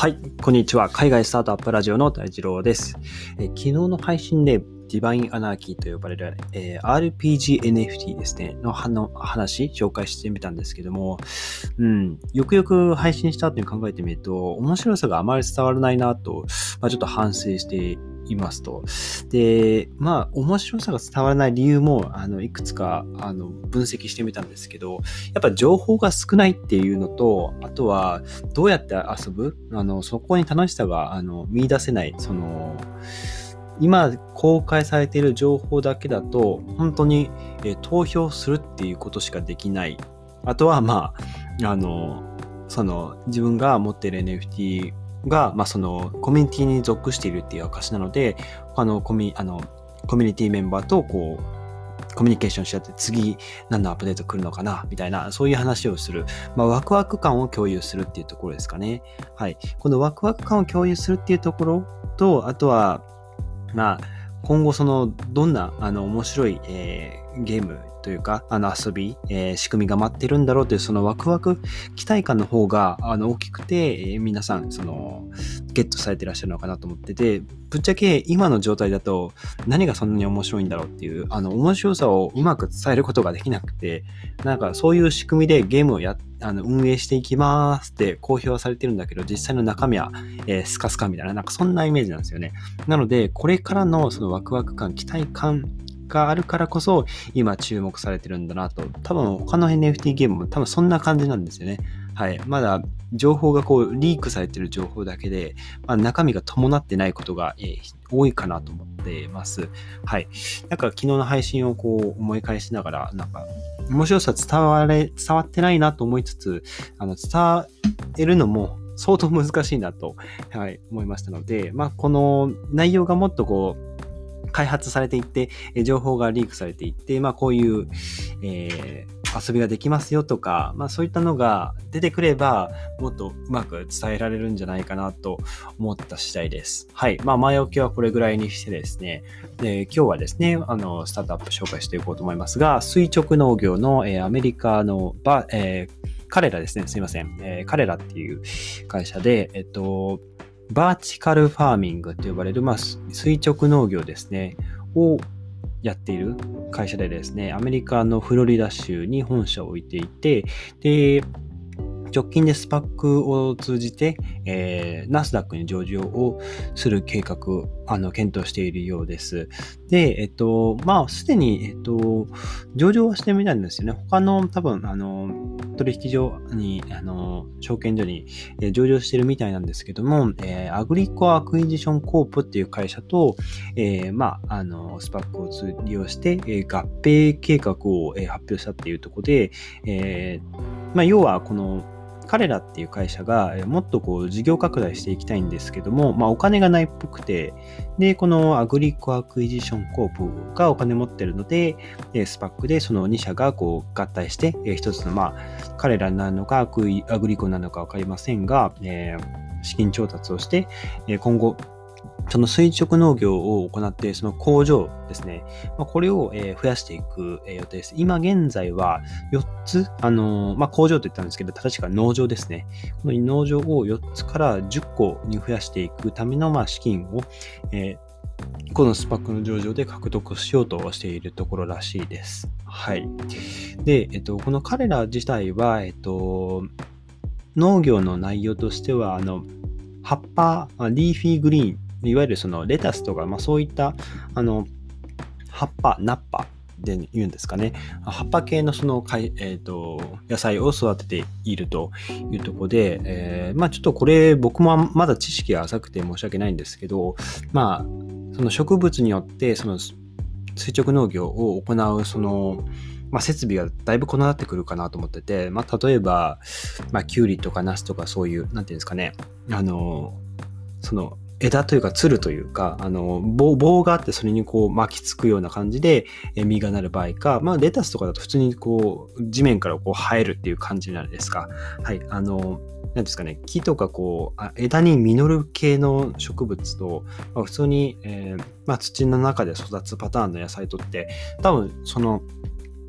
はい、こんにちは。海外スタートアップラジオの大二郎です。え昨日の配信でディバインアナーキーと呼ばれる、えー、RPG NFT ですね、の話、紹介してみたんですけども、うん、よくよく配信した後に考えてみると、面白さがあまり伝わらないなと、まあ、ちょっと反省していますと。で、まあ、面白さが伝わらない理由も、あの、いくつか、あの、分析してみたんですけど、やっぱ情報が少ないっていうのと、あとは、どうやって遊ぶ？あの、そこに楽しさが、あの、見出せない、その、今公開されている情報だけだと、本当に、え投票するっていうことしかできない。あとは、まあ、あの、その自分が持っている NFT が、まあ、そのコミュニティに属しているっていう証なので、他のコミあのコミュニティメンバーとこう、コミュニケーションし合って次何のアップデート来るのかなみたいな、そういう話をする。まあ、ワクワク感を共有するっていうところですかね。はい。このワクワク感を共有するっていうところと、あとは、まあ、今後その、どんな、あの、面白い、えー、ゲームというか、あの遊び、えー、仕組みが待ってるんだろうというそのワクワク、期待感の方があの大きくて、えー、皆さん、その、ゲットされてらっしゃるのかなと思ってて、ぶっちゃけ今の状態だと何がそんなに面白いんだろうっていう、あの、面白さをうまく伝えることができなくて、なんかそういう仕組みでゲームをやあの運営していきますって公表はされてるんだけど、実際の中身は、えー、スカスカみたいな、なんかそんなイメージなんですよね。なので、これからのそのワクワク感、期待感があるからこそ今注目されてるんだなと。多分他の NFT ゲームも多分そんな感じなんですよね。はい。まだ情報がこうリークされてる情報だけで、まあ、中身が伴ってないことが、えー、多いかなと思ってます。はい。なんか昨日の配信をこう思い返しながら、なんか面白さ伝われ、伝わってないなと思いつつ、あの伝えるのも相当難しいなと、はい、思いましたので、まあ、この内容がもっとこう、開発されていって、情報がリークされていって、まあこういう、えー、遊びができますよとか、まあそういったのが出てくれば、もっとうまく伝えられるんじゃないかなと思った次第です。はい。まあ前置きはこれぐらいにしてですね、で今日はですね、あの、スタートアップ紹介していこうと思いますが、垂直農業の、えー、アメリカのバ、えー、彼らですね、すいません。えー、彼らっていう会社で、えっと、バーチカルファーミングと呼ばれる、まあ、垂直農業ですね、をやっている会社でですね、アメリカのフロリダ州に本社を置いていて、で、直近で SPAC を通じて、えー、ナスダックに上場をする計画、あの、検討しているようです。で、えっと、まあ、すでに、えっと、上場はしてたんですよね。他の多分、あの、取引所に、あの、証券所に、えー、上場してるみたいなんですけども、えー、 Agrico Acquisition Corp っていう会社と、えー、まあ、あの、 SPAC を利用して、えー、合併計画を、えー、発表したっていうところで、えー、まあ、要は、この、 Kalera っていう会社がもっとこう事業拡大していきたいんですけども、まあ、お金がないっぽくて、で、この Agrico Acquisition Corp がお金持ってるので、 SPAC でその2社がこう合体して、一つのまあ、 Kalera なのか Agrico なのか分かりませんが、え、資金調達をして、今後、その垂直農業を行って、その工場ですね。まあ、これを、え増やしていく、え予定です。今現在は4つ、あのまあ、工場と言ったんですけど、正しくは農場ですね。この農場を4つから10個に増やしていくための、まあ、資金を、えー、このスパックの上場で獲得しようとしているところらしいです。はい。で、えっと、この彼ら自体は、えっと、農業の内容としては、あの、葉っぱ、リーフィーグリーンいわゆるそのレタスとか、まあ、そういったあの葉っぱ、ナッパで言うんですかね。葉っぱ系のその、えーと、野菜を育てているというところで、えー、まあちょっとこれ僕もまだ知識が浅くて申し訳ないんですけど、まあその植物によってその垂直農業を行うその、まあ、設備がだいぶ異なってくるかなと思ってて、まあ、例えば、まあ、キュウリとかナスとかそういう、なんていうんですかね、あの、その枝というか、つるというか、あの棒、棒があってそれにこう巻きつくような感じで、実がなる場合か、まあ、レタスとかだと普通にこう、地面からこう生えるっていう感じなんですか。はい。あの、なんですかね、木とかこう、枝に実る系の植物と、まあ、普通に、えー、まあ、土の中で育つパターンの野菜とって、多分その、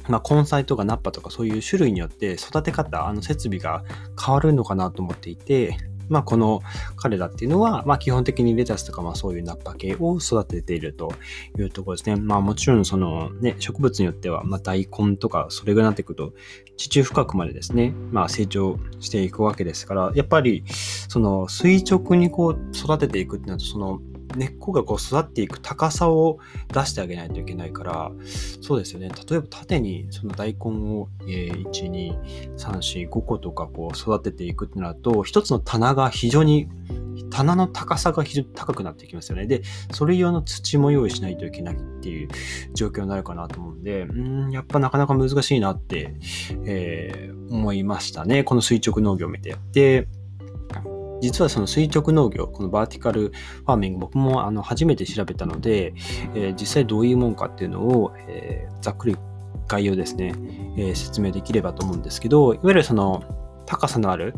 まあ、根菜とかナッパとかそういう種類によって育て方、あの設備が変わるのかなと思っていて、まあ、この彼らっていうのは、まあ、基本的にレタスとか、まあ、そういうナッパ系を育てているというところですね。まあ、もちろん、そのね、植物によっては、まあ、大根とか、それぐらいになっていくと、地中深くまでですね、まあ、成長していくわけですから、やっぱり、その垂直にこう育てていくっていうのは、その根っこがこう育っていく高さを出してあげないといけないから、そうですよね。例えば縦にその大根を、え、1、2、3、4、5個とかこう育てていくってなると、一つの棚が非常に棚の高さが非常に高くなってきますよね。で、それ用の土も用意しないといけないっていう状況になるかなと思うんで、うん、やっぱなかなか難しいなって、えー、思いましたね。この垂直農業を見て。で、実はその垂直農業、このバーティカルファーミング、僕もあの初めて調べたので、えー、実際どういうもんかっていうのを、えー、ざっくり概要ですね、えー、説明できればと思うんですけど、いわゆるその高さのある、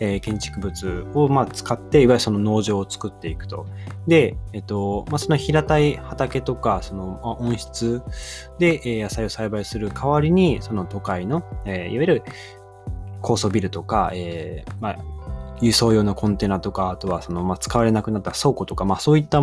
えー、建築物をまあ使って、いわゆるその農場を作っていくと。で、えっと、まあ、その平たい畑とか、その温室で、え、野菜を栽培する代わりに、その都会の、えー、いわゆる高層ビルとか、えー、まあ、輸送用のコンテナとか、あとはその、まあ、使われなくなった倉庫とか、まあ、そういった、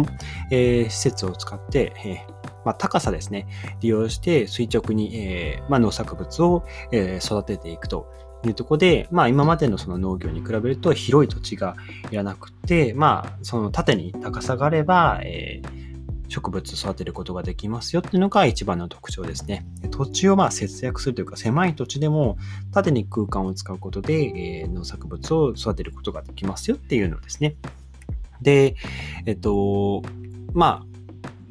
えー、施設を使って、えーまあ、高さですね、利用して垂直に、えーまあ、農作物を、えー、育てていくというとこで、まあ、今までのその農業に比べると広い土地がいらなくて、まあ、その縦に高さがあれば、えー植物育てることができますよっていうのが一番の特徴ですね。土地をまあ節約するというか狭い土地でも縦に空間を使うことで、え、農作物を育てることができますよっていうのですね。で、えっと、まあ、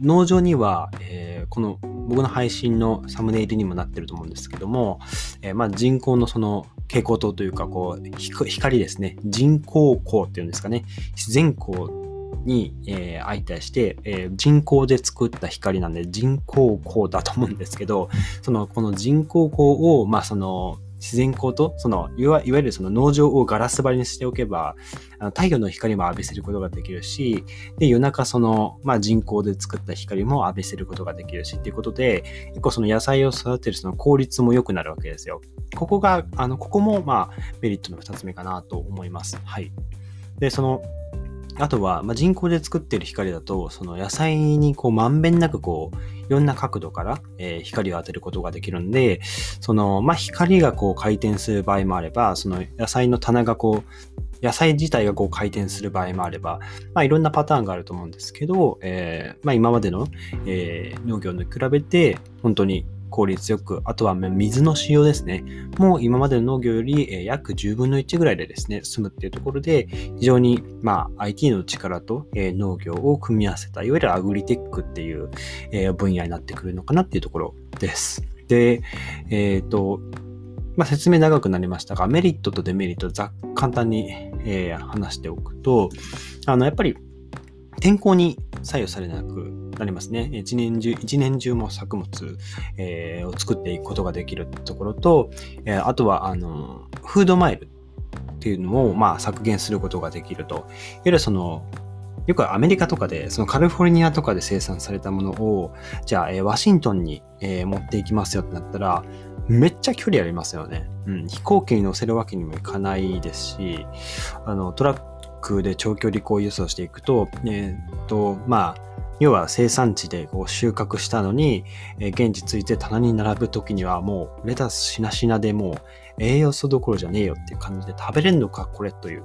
農場には、えー、この僕の配信のサムネイルにもなってると思うんですけども、えー、まあ人工のその蛍光灯というか、こう、光ですね。人工光っていうんですかね。自然光に、えー、相対して、えー、人工で作った光なんで人工光だと思うんですけど、その、この人工光を、まあ、その、自然光と、その、いわゆるその農場をガラス張りにしておけば、あの太陽の光も浴びせることができるし、で、夜中その、まあ、人工で作った光も浴びせることができるしっていうことで、結構その野菜を育てるその効率も良くなるわけですよ。ここが、あの、ここも、まあ、メリットの二つ目かなと思います。はい。で、その、あとは、まあ、人工で作ってる光だと、その野菜にこうまんべんなくこう、いろんな角度から、えー、光を当てることができるんで、その、まあ、光がこう回転する場合もあれば、その野菜の棚がこう、野菜自体がこう回転する場合もあれば、まあ、いろんなパターンがあると思うんですけど、えー、まあ、今までの、えー、農業に比べて、本当に効率よく、あとは水の使用ですね。もう今までの農業より約10分の1ぐらいでですね、済むっていうところで、非常に、まあ、IT の力と農業を組み合わせた、いわゆるアグリテックっていう分野になってくるのかなっていうところです。で、えっ、ー、と、まあ、説明長くなりましたが、メリットとデメリット、ざ簡単に、えー、話しておくと、あの、やっぱり天候に左右されなくなりますね。一年中、一年中も作物、を作っていくことができるところと、あとは、あの、フードマイルっていうのを、まあ、削減することができると。いわゆるその、よくアメリカとかで、そのカリフォルニアとかで生産されたものを、じゃあ、ワシントンに、持っていきますよってなったら、めっちゃ距離ありますよね。うん。飛行機に乗せるわけにもいかないですし、あの、トラックで長距離こう輸送していくと、えっ、と、まあ、要は生産地でこう収穫したのに、え現地ついて棚に並ぶ時にはもうレタスしなしなでもう栄養素どころじゃねえよっていう感じで食べれんのかこれという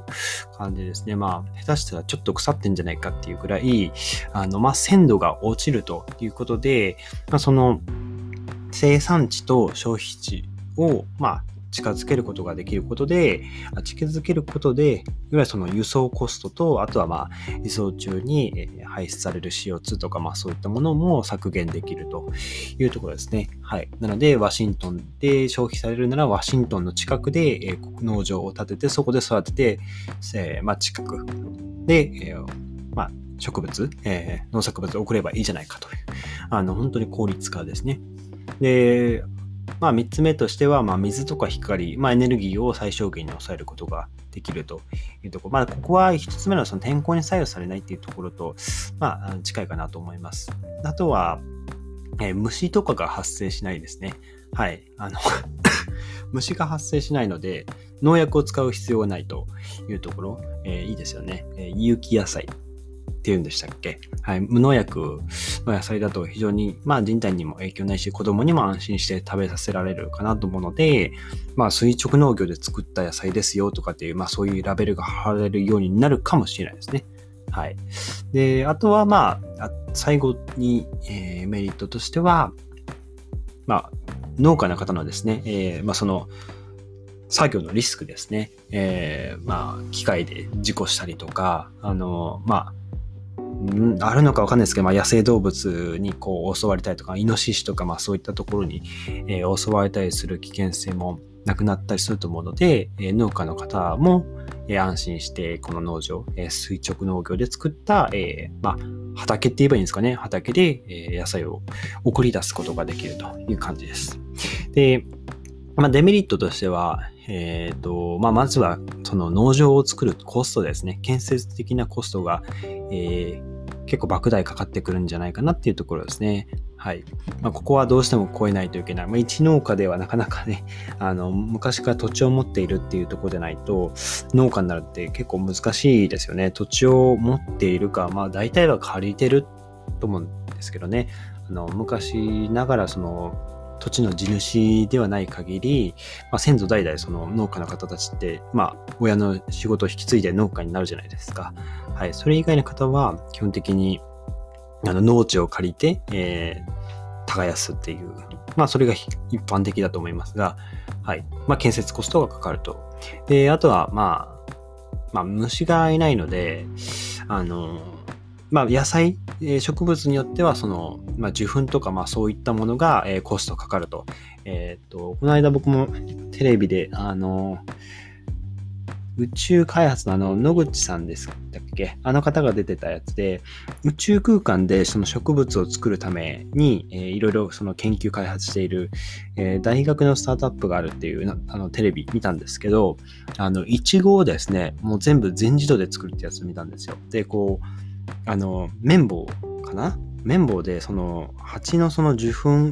感じですね。まあ下手したらちょっと腐ってんじゃないかっていうぐらい、あのまあ鮮度が落ちるということで、まあ、その生産地と消費地をまあ近づけることができることで、近づけることで、いわゆるその輸送コストと、あとはまあ、輸送中に排出される CO2 とか、まあそういったものも削減できるというところですね。はい。なので、ワシントンで消費されるなら、ワシントンの近くで農場を建てて、そこで育てて、えー、まあ近くで、えー、まあ植物、えー、農作物を送ればいいじゃないかという、あの、本当に効率化ですね。で、まあ、3つ目としては、まあ、水とか光、まあ、エネルギーを最小限に抑えることができるというところ。まあ、ここは1つ目のその天候に左右されないっていうところと、まあ、近いかなと思います。あとは、えー、虫とかが発生しないですね。はい。あの 虫が発生しないので、農薬を使う必要がないというところ、えー、いいですよね。えー、有機野菜っていうんでしたっけ？はい。無農薬の野菜だと非常に、まあ人体にも影響ないし、子供にも安心して食べさせられるかなと思うので、まあ垂直農業で作った野菜ですよとかっていう、まあそういうラベルが貼られるようになるかもしれないですね。はい。で、あとはまあ、最後に、えー、メリットとしては、まあ、農家の方のですね、えー、まあその、作業のリスクですね。えー、まあ、機械で事故したりとか、あの、まあ、あるのかわかんないですけど、まあ、野生動物にこう襲われたりとか、イノシシとか、まあそういったところに、えー、襲われたりする危険性もなくなったりすると思うので、えー、農家の方も、えー、安心してこの農場、えー、垂直農業で作った、えー、まあ、畑って言えばいいんですかね。畑で、えー、野菜を送り出すことができるという感じです。で、まあ、デメリットとしては、えっ、ー、と、まあ、まずは、その農場を作るコストですね。建設的なコストが、えー、結構莫大かかってくるんじゃないかなっていうところですね。はい。まあ、ここはどうしても超えないといけない。まあ、一農家ではなかなかね、あの、昔から土地を持っているっていうところでないと、農家になるって結構難しいですよね。土地を持っているか、まあ、大体は借りてると思うんですけどね。あの、昔ながらその、土地の地主ではない限り、まあ、先祖代々その農家の方たちって、まあ、親の仕事を引き継いで農家になるじゃないですか。はい。それ以外の方は、基本的に、あの、農地を借りて、えー、耕すっていう、まあ、それが一般的だと思いますが、はい。まあ、建設コストがかかると。で、あとは、まあ、まあ、虫がいないので、あの、まあ、野菜、え植物によっては、その、まあ、受粉とか、まあ、そういったものが、えー、コストかかると。えっ、と、この間僕もテレビで、あの、宇宙開発のあの、野口さんですだっけ？あの方が出てたやつで、宇宙空間でその植物を作るために、えー、いろいろその研究開発している、えー、大学のスタートアップがあるっていうあのテレビ見たんですけど、あの、イチゴをですね、もう全部全自動で作るってやつ見たんですよ。で、こう、あの、綿棒かな？綿棒で、その、蜂のその受粉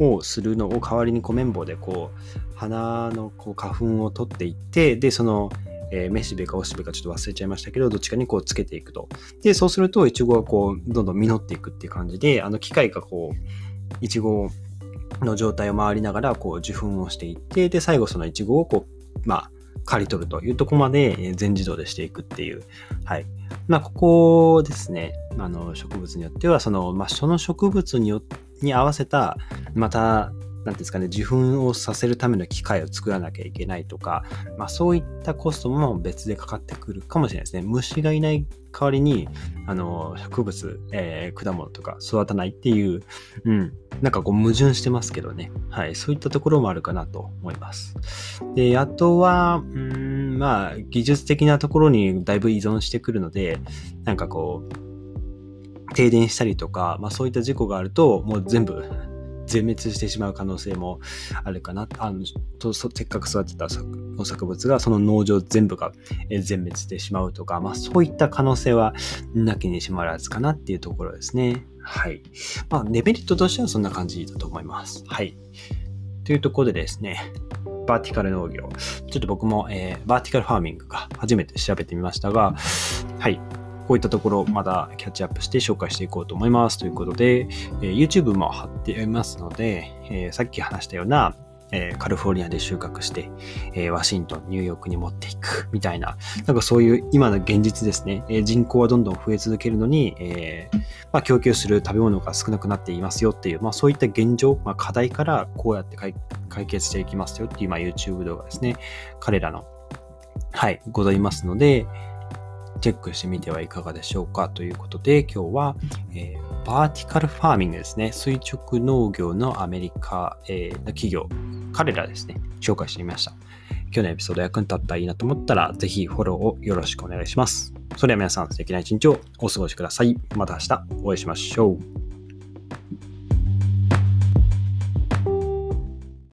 をするのを代わりにこう綿棒でこう、花のこう花粉を取っていって、で、その、えー、めしべかおしべかちょっと忘れちゃいましたけど、どっちかにこうつけていくと。で、そうすると、いちごがこう、どんどん実っていくっていう感じで、あの、機械がこう、いちごの状態を回りながら、こう、受粉をしていって、で、最後そのいちごをこう、まあ、刈り取るというとこまで全自動でしていくっていう。はい。まあ、ここですね。あの、植物によっては、その、まあ、その植物によに合わせた、また、なんですかね、受粉をさせるための機械を作らなきゃいけないとか、まあそういったコストも別でかかってくるかもしれないですね。虫がいない代わりに、あの、植物、えー、果物とか育たないっていう、うん、なんかこう矛盾してますけどね。はい、そういったところもあるかなと思います。で、あとは、うん、まあ、技術的なところにだいぶ依存してくるので、なんかこう、停電したりとか、まあそういった事故があると、もう全部全滅してしまう可能性もあるかな。あのとせっかく育てた農作物がその農場全部が全滅してしまうとか、まあそういった可能性はなきにしもあらずかなっていうところですね。はい。まあデメリットとしてはそんな感じだと思います。はい。というところでですね、バーティカル農業。ちょっと僕も、えー、バーティカルファーミングか初めて調べてみましたが、はい。こういったところまだキャッチアップして紹介していこうと思います。ということで、えー、YouTube も貼っていますので、えー、さっき話したような、えー、カリフォルニアで収穫して、えワシントン、ニューヨークに持っていくみたいな、なんかそういう今の現実ですね、え人口はどんどん増え続けるのに、えまあ、供給する食べ物が少なくなっていますよっていう、まあ、そういった現状、まあ、課題からこうやって解決していきますよっていう、まあ、YouTube 動画ですね、彼らの、はい、ございますので、チェックしてみてはいかがでしょうか。ということで、今日は、えー、バーティカルファーミングですね。垂直農業のアメリカ、えー、の企業、彼らですね、紹介してみました。今日のエピソード役に立ったらいいなと思ったら、ぜひフォローをよろしくお願いします。それでは皆さん、素敵な一日をお過ごしください。また明日お会いしましょう。